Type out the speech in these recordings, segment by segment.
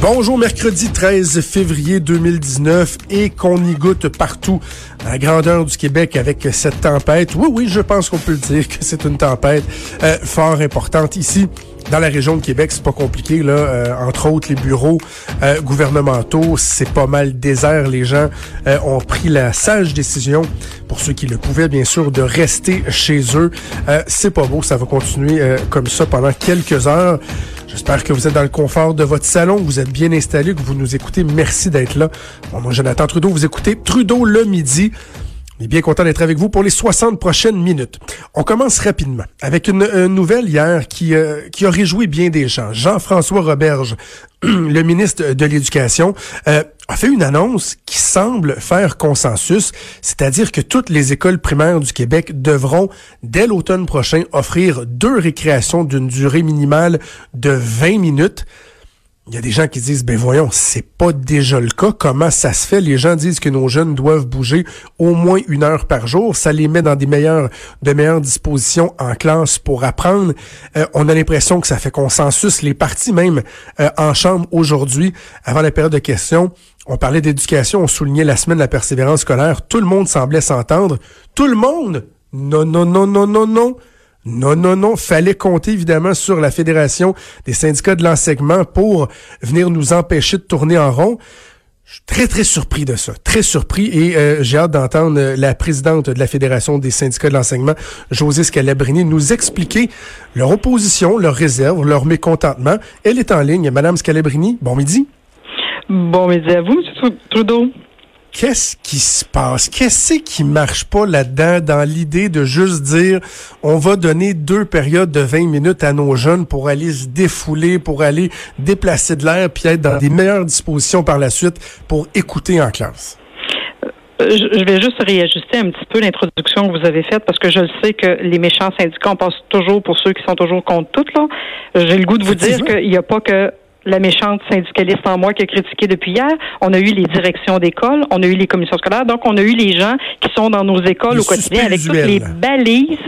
Bonjour, mercredi 13 février 2019 et qu'on y goûte partout la grandeur du Québec avec cette tempête. Oui, oui, je pense qu'on peut le dire que c'est une tempête euh, fort importante ici. Dans la région de Québec, c'est pas compliqué là. Euh, entre autres, les bureaux euh, gouvernementaux, c'est pas mal désert. Les gens ont pris la sage décision, pour ceux qui le pouvaient bien sûr, de rester chez eux. c'est pas beau, ça va continuer comme ça pendant quelques heures. J'espère que vous êtes dans le confort de votre salon, vous êtes bien installé, que vous nous écoutez. Merci d'être là. Bon, moi, Jonathan Trudeau, vous écoutez Trudeau le midi. On est bien content d'être avec vous pour les 60 prochaines minutes. On commence rapidement avec une, nouvelle hier qui, euh, qui a réjoui bien des gens. Jean-François Roberge, le ministre de l'Éducation, euh, a fait une annonce qui semble faire consensus, c'est-à-dire que toutes les écoles primaires du Québec devront, dès l'automne prochain, offrir deux récréations d'une durée minimale de 20 minutes. Il y a des gens qui disent, ben voyons, c'est pas déjà le cas. Comment ça se fait? Les gens disent que nos jeunes doivent bouger au moins une heure par jour. Ça les met dans des meilleures, de meilleures dispositions en classe pour apprendre. Euh, on a l'impression que ça fait consensus. Les partis même euh, en chambre aujourd'hui, avant la période de questions, on parlait d'éducation, on soulignait la semaine de la persévérance scolaire. Tout le monde semblait s'entendre. Tout le monde? Non, non, non, non, non, non. Non, non, non. Fallait compter évidemment sur la Fédération des syndicats de l'enseignement pour venir nous empêcher de tourner en rond. Je suis très, très surpris de ça. Très surpris. Et euh, j'ai hâte d'entendre la présidente de la Fédération des syndicats de l'enseignement, José Scalabrini, nous expliquer leur opposition, leur réserve, leur mécontentement. Elle est en ligne. Madame Scalabrini, bon midi. Bon midi à vous, M. Trudeau qu'est-ce qui se passe? Qu'est-ce qui marche pas là-dedans dans l'idée de juste dire on va donner deux périodes de 20 minutes à nos jeunes pour aller se défouler, pour aller déplacer de l'air puis être dans des meilleures dispositions par la suite pour écouter en classe? Euh, je vais juste réajuster un petit peu l'introduction que vous avez faite parce que je le sais que les méchants syndicats, on passe toujours pour ceux qui sont toujours contre tout. Là. J'ai le goût de vous dire qu'il n'y a pas que la méchante syndicaliste en moi qui a critiqué depuis hier. On a eu les directions d'école, on a eu les commissions scolaires, donc on a eu les gens qui sont dans nos écoles au quotidien avec toutes les balises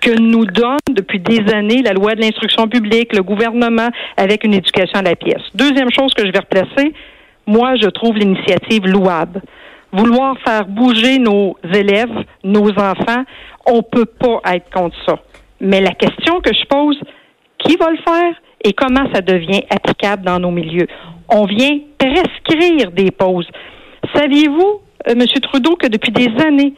que nous donne depuis des années la loi de l'instruction publique, le gouvernement, avec une éducation à la pièce. Deuxième chose que je vais replacer, moi, je trouve l'initiative louable. Vouloir faire bouger nos élèves, nos enfants, on peut pas être contre ça. Mais la question que je pose, qui va le faire? Et comment ça devient applicable dans nos milieux. On vient prescrire des pauses. Saviez-vous, euh, M. Trudeau, que depuis des années,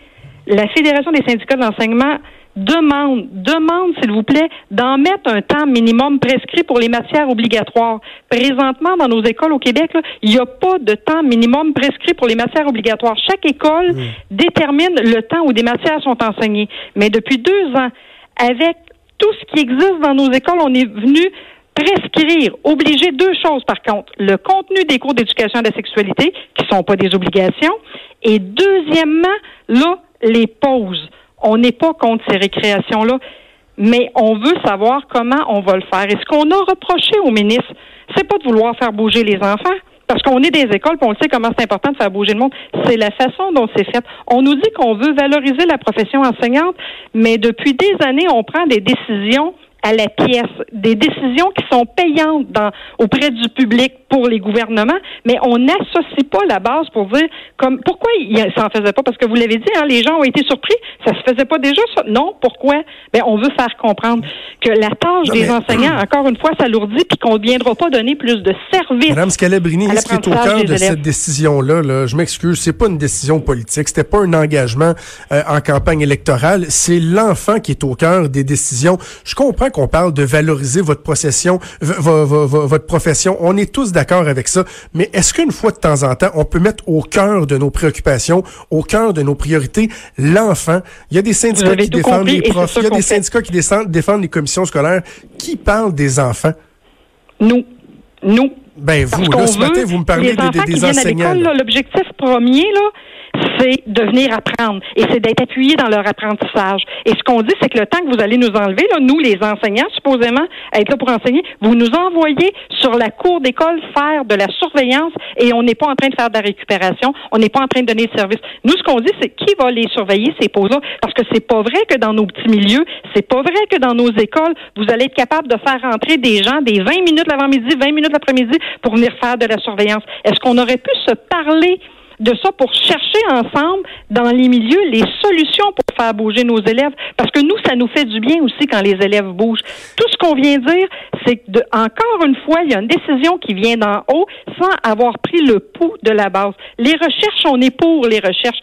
la Fédération des syndicats de l'enseignement demande, demande, s'il vous plaît, d'en mettre un temps minimum prescrit pour les matières obligatoires? Présentement, dans nos écoles au Québec, il n'y a pas de temps minimum prescrit pour les matières obligatoires. Chaque école détermine le temps où des matières sont enseignées. Mais depuis deux ans, avec tout ce qui existe dans nos écoles, on est venu prescrire, obliger deux choses par contre. Le contenu des cours d'éducation à la sexualité, qui ne sont pas des obligations, et deuxièmement, là, les pauses. On n'est pas contre ces récréations-là, mais on veut savoir comment on va le faire. Et ce qu'on a reproché au ministre, c'est pas de vouloir faire bouger les enfants, parce qu'on est des écoles, puis on sait comment c'est important de faire bouger le monde. C'est la façon dont c'est fait. On nous dit qu'on veut valoriser la profession enseignante, mais depuis des années, on prend des décisions à la pièce, des décisions qui sont payantes dans, auprès du public pour les gouvernements, mais on n'associe pas la base pour dire comme pourquoi il s'en faisait pas? Parce que vous l'avez dit, hein, les gens ont été surpris, ça se faisait pas déjà ça? Non, pourquoi? Ben on veut faire comprendre que la tâche des enseignants, encore une fois, s'alourdit puis qu'on ne viendra pas donner plus de services. Madame Scalabrini, ce qui est au cœur de cette décision là, là? Je m'excuse, c'est pas une décision politique, c'était pas un engagement euh, en campagne électorale, c'est l'enfant qui est au cœur des décisions. Je comprends qu'on parle de valoriser votre profession, votre profession. On est tous d'accord avec ça. Mais est-ce qu'une fois de temps en temps, on peut mettre au cœur de nos préoccupations, au cœur de nos priorités, l'enfant? Il y a des syndicats qui défendent les profs. Il y a des syndicats qui défendent les commissions scolaires. Qui parlent des enfants? Nous. Nous. Ben vous, là, ce matin, vous me parlez les des, enfants des, enseignants. l'objectif premier, là, c'est de venir apprendre et c'est d'être appuyé dans leur apprentissage. Et ce qu'on dit, c'est que le temps que vous allez nous enlever, là, nous, les enseignants, supposément, être là pour enseigner, vous nous envoyez sur la cour d'école faire de la surveillance et on n'est pas en train de faire de la récupération, on n'est pas en train de donner de service. Nous, ce qu'on dit, c'est qui va les surveiller, ces pauses-là, parce que c'est pas vrai que dans nos petits milieux, c'est pas vrai que dans nos écoles, vous allez être capable de faire entrer des gens des 20 minutes l'avant-midi, 20 minutes l'après-midi pour venir faire de la surveillance. Est-ce qu'on aurait pu se parler de ça pour chercher ensemble dans les milieux les solutions pour faire bouger nos élèves? Parce que nous ça nous fait du bien aussi quand les élèves bougent. Tout ce qu'on vient dire, c'est que encore une fois, il y a une décision qui vient d'en haut sans avoir pris le pouls de la base. Les recherches, on est pour les recherches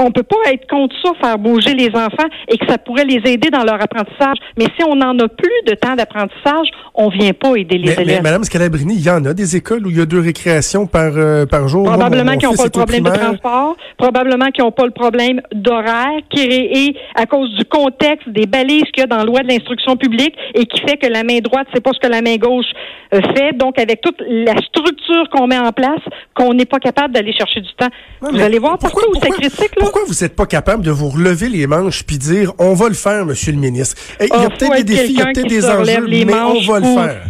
on ne peut pas être contre ça, faire bouger les enfants et que ça pourrait les aider dans leur apprentissage. Mais si on n'en a plus de temps d'apprentissage, on vient pas aider les Mais, mais élèves. Madame Scalabrini, il y en a des écoles où il y a deux récréations par, euh, par jour. Probablement qu'ils n'ont pas le problème de transport, probablement qu'ils n'ont pas le problème d'horaire créé à cause du contexte des balises qu'il y a dans la loi de l'instruction publique et qui fait que la main droite, c'est pas ce que la main gauche euh, fait. Donc, avec toute la structure qu'on met en place, qu'on n'est pas capable d'aller chercher du temps. Vous allez voir pourquoi- partout où c'est pourquoi- critique, là. Pourquoi vous n'êtes pas capable de vous relever les manches puis dire on va le faire, Monsieur le ministre? Il y a faut peut-être des défis, il y a peut-être des enjeux, les mais on va le faire.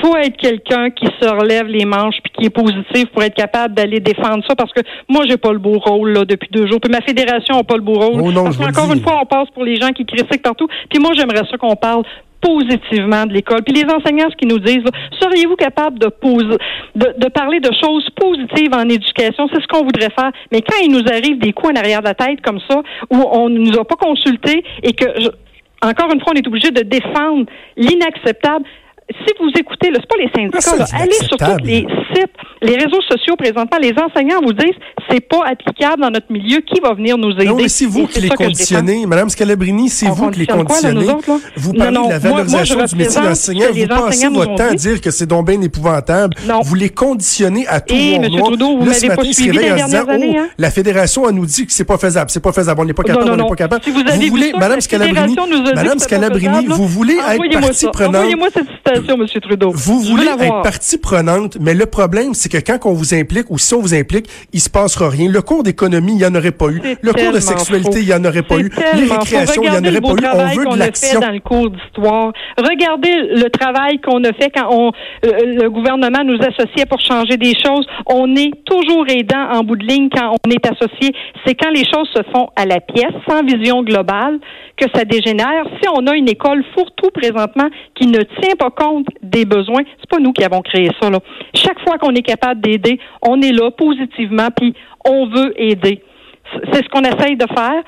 faut être quelqu'un qui se relève les manches puis qui est positif pour être capable d'aller défendre ça parce que moi j'ai pas le beau rôle là depuis deux jours puis ma fédération n'a pas le beau rôle Oh non, parce je dis. une fois on passe pour les gens qui critiquent partout puis moi j'aimerais ça qu'on parle positivement de l'école. Puis les enseignants, ce qu'ils nous disent, seriez-vous capable de, poser, de, de parler de choses positives en éducation? C'est ce qu'on voudrait faire. Mais quand il nous arrive des coups en arrière de la tête comme ça, où on ne nous a pas consultés et que, je- encore une fois, on est obligé de défendre l'inacceptable, si vous écoutez, c'est pas les syndicats, là, allez sur tous les sites, les réseaux sociaux présentement, les enseignants vous disent c'est pas applicable dans notre milieu, qui va venir nous aider? Non, mais c'est vous qui les conditionnez. Madame Scalabrini, c'est vous qui les conditionnez. Vous parlez de la valorisation du métier d'enseignant. Vous passez votre temps à dire que c'est donc bien épouvantable. Vous les conditionnez à tout Eh, noir. Trudeau, vous Là, ce matin, ils se réveillent en disant, oh, hein? la fédération, elle nous dit que c'est pas faisable. C'est pas faisable. On n'est pas capable. on n'est pas capable. Vous voulez, Madame la Scalabrini, Madame Scalabrini, vous voulez être partie prenante. Trudeau. Vous Je voulez être partie prenante, mais le problème, c'est que quand on vous implique ou si on vous implique, il se passera rien. Le cours d'économie, il n'y en aurait pas eu. Le cours de sexualité, faux. il n'y en aurait pas eu. Les récréations, il n'y en aurait pas eu. On travail veut qu'on de a fait l'action. dans le cours d'histoire. Regardez le travail qu'on a fait quand on, euh, le gouvernement nous associait pour changer des choses. On est toujours aidant en bout de ligne quand on est associé. C'est quand les choses se font à la pièce, sans vision globale, que ça dégénère. Si on a une école fourre-tout présentement qui ne tient pas compte des besoins, c'est pas nous qui avons créé ça. Là. Chaque fois qu'on est capable d'aider, on est là positivement, puis on veut aider. C'est ce qu'on essaye de faire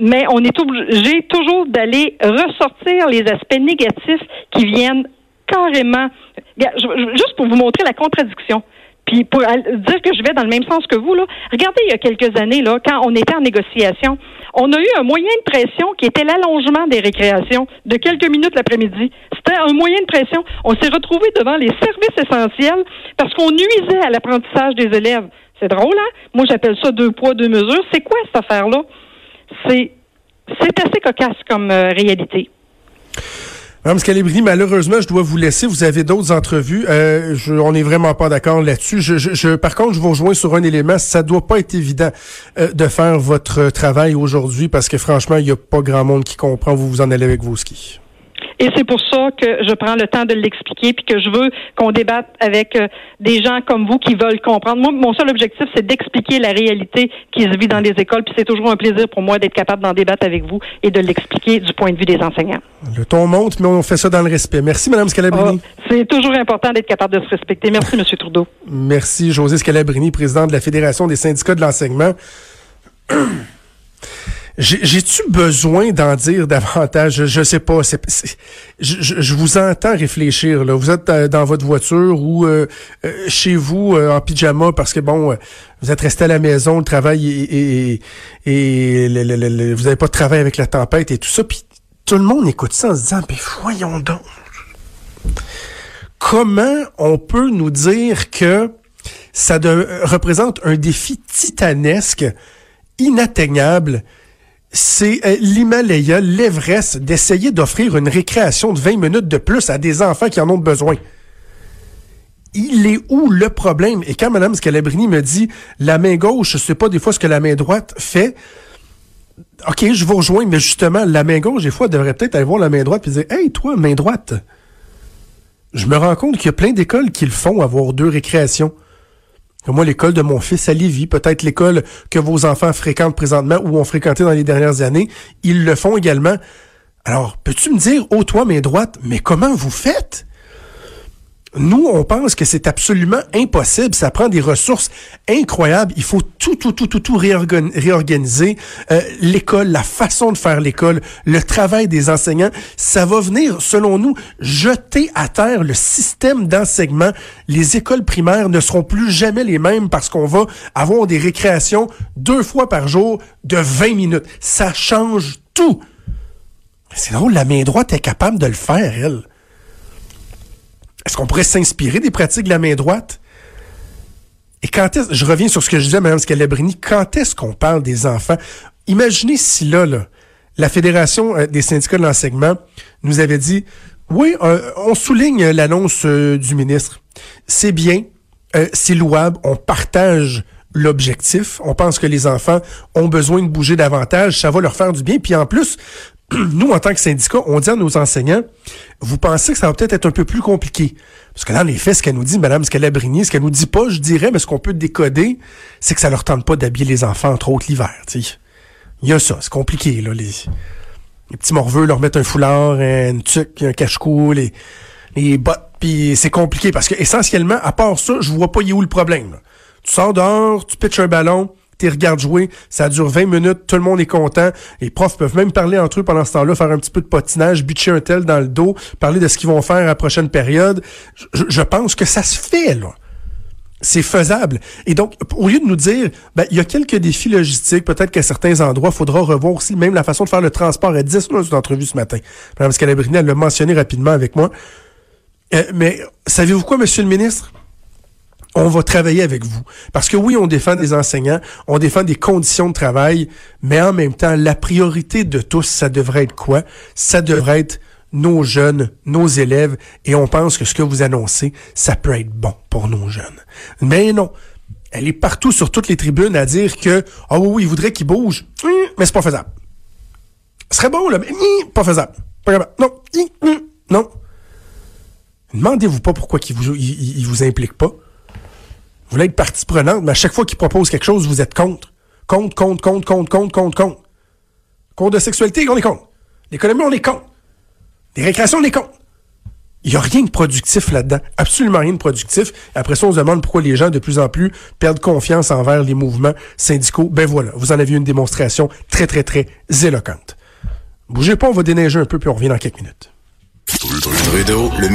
mais on est obligé toujours d'aller ressortir les aspects négatifs qui viennent carrément. Juste pour vous montrer la contradiction. Puis pour dire que je vais dans le même sens que vous, là, regardez, il y a quelques années, là, quand on était en négociation, on a eu un moyen de pression qui était l'allongement des récréations de quelques minutes l'après-midi. C'était un moyen de pression. On s'est retrouvé devant les services essentiels parce qu'on nuisait à l'apprentissage des élèves. C'est drôle, hein? Moi, j'appelle ça deux poids, deux mesures. C'est quoi cette affaire-là? C'est c'est assez cocasse comme euh, réalité. Madame Scalabrini, malheureusement, je dois vous laisser. Vous avez d'autres entrevues. Euh, on n'est vraiment pas d'accord là-dessus. Par contre, je vous rejoins sur un élément. Ça doit pas être évident euh, de faire votre travail aujourd'hui parce que franchement, il n'y a pas grand monde qui comprend. Vous vous en allez avec vos skis. Et c'est pour ça que je prends le temps de l'expliquer puis que je veux qu'on débatte avec euh, des gens comme vous qui veulent comprendre. Moi, mon seul objectif, c'est d'expliquer la réalité qui se vit dans les écoles. Puis c'est toujours un plaisir pour moi d'être capable d'en débattre avec vous et de l'expliquer du point de vue des enseignants. Le ton monte, mais on fait ça dans le respect. Merci, Madame Scalabrini. Ah, c'est toujours important d'être capable de se respecter. Merci, Monsieur Trudeau. Merci, José Scalabrini, président de la Fédération des syndicats de l'enseignement. J'ai- J'ai-tu besoin d'en dire davantage? Je, je sais pas. je, vous entends réfléchir. Vous êtes euh, dans votre voiture ou euh, euh, chez vous en pyjama parce que, bon, vous êtes resté à la maison, le travail et, vous n'avez pas de travail avec la tempête et tout ça. Puis tout le monde écoute ça en se disant, mais voyons donc. Comment on peut nous dire que ça représente un défi titanesque, inatteignable. C'est euh, l'Himalaya, l'Everest, d'essayer d'offrir une récréation de 20 minutes de plus à des enfants qui en ont besoin. il est où le problème? Et quand Mme Scalabrini me dit la main gauche, c'est pas des fois ce que la main droite fait. OK, je vous rejoins, mais justement, la main gauche, des fois, devrait peut-être aller voir la main droite et dire Hey, toi, main droite. Je me rends compte qu'il y a plein d'écoles qui le font, avoir deux récréations. Moi, l'école de mon fils à Lévis, peut-être l'école que vos enfants fréquentent présentement ou ont fréquenté dans les dernières années, ils le font également. Alors, peux-tu me dire, oh toi, main droite, mais comment vous faites? Nous, on pense que c'est absolument impossible. Ça prend des ressources incroyables. Il faut tout, tout, tout, tout, tout réorganiser. Euh, l'école, la façon de faire l'école, le travail des enseignants, ça va venir, selon nous, jeter à terre le système d'enseignement. Les écoles primaires ne seront plus jamais les mêmes parce qu'on va avoir des récréations deux fois par jour de 20 minutes. Ça change tout. C'est drôle, la main droite est capable de le faire, elle. Est-ce qu'on pourrait s'inspirer des pratiques de la main droite? Et quand est-ce, je reviens sur ce que je disais à Mme Scalabrini, quand est-ce qu'on parle des enfants? Imaginez si là, la Fédération euh, des syndicats de l'enseignement nous avait dit, oui, euh, on souligne l'annonce euh, du ministre. C'est bien, c'est louable, on partage l'objectif. On pense que les enfants ont besoin de bouger davantage, ça va leur faire du bien. Puis en plus, nous, en tant que syndicat, on dit à nos enseignants, vous pensez que ça va peut-être être un peu plus compliqué? Parce que dans les faits, ce qu'elle nous dit, Madame Scalabrini, ce qu'elle nous dit pas, je dirais, mais ce qu'on peut décoder, c'est que ça leur tente pas d'habiller les enfants, entre autres, l'hiver. Il y a ça, c'est compliqué. Là, les, petits morveux leur mettent un foulard, une tuque, un cache-cou, les, les bottes, puis c'est compliqué. Parce que essentiellement, à part ça, je vois pas y où le problème. Tu sors dehors, tu pitches un ballon, tu regardes jouer, ça dure 20 minutes, tout le monde est content. Les profs peuvent même parler entre eux pendant ce temps-là, faire un petit peu de patinage, bitcher un tel dans le dos, parler de ce qu'ils vont faire à la prochaine période. Je, pense que ça se fait, là. C'est faisable. Et donc, au lieu de nous dire, ben, il y a quelques défis logistiques, peut-être qu'à certains endroits, il faudra revoir aussi même la façon de faire le transport. Elle disait dans une entrevue ce matin. Mme Scalabrini, elle l'a mentionné rapidement avec moi. Euh, mais savez-vous quoi, Monsieur le ministre? On va travailler avec vous. Parce que oui, on défend des enseignants, on défend des conditions de travail, mais en même temps, la priorité de tous, ça devrait être quoi? Ça devrait être nos jeunes, nos élèves, et on pense que ce que vous annoncez, ça peut être bon pour nos jeunes. Mais non. Elle est partout sur toutes les tribunes à dire que, oh oui, oui, il voudrait qu'ils bougent, hum, mais c'est pas faisable. Ce serait bon, là, mais hum, pas faisable. Pas. Non, hum, non. Demandez-vous pas pourquoi vous, il vous implique pas. Vous voulez être partie prenante, mais à chaque fois qu'il propose quelque chose, vous êtes contre. Contre, contre, contre, contre, contre, contre, contre. Contre de sexualité, on est contre. L'économie, on est contre. Les récréations, on est contre. Il n'y a rien de productif là-dedans. Absolument rien de productif. Après ça, on se demande pourquoi les gens, de plus en plus, perdent confiance envers les mouvements syndicaux. Ben voilà, vous en avez une démonstration très, très, très éloquente. Bougez pas, on va déneiger un peu, puis on revient dans quelques minutes. Trudeau, le.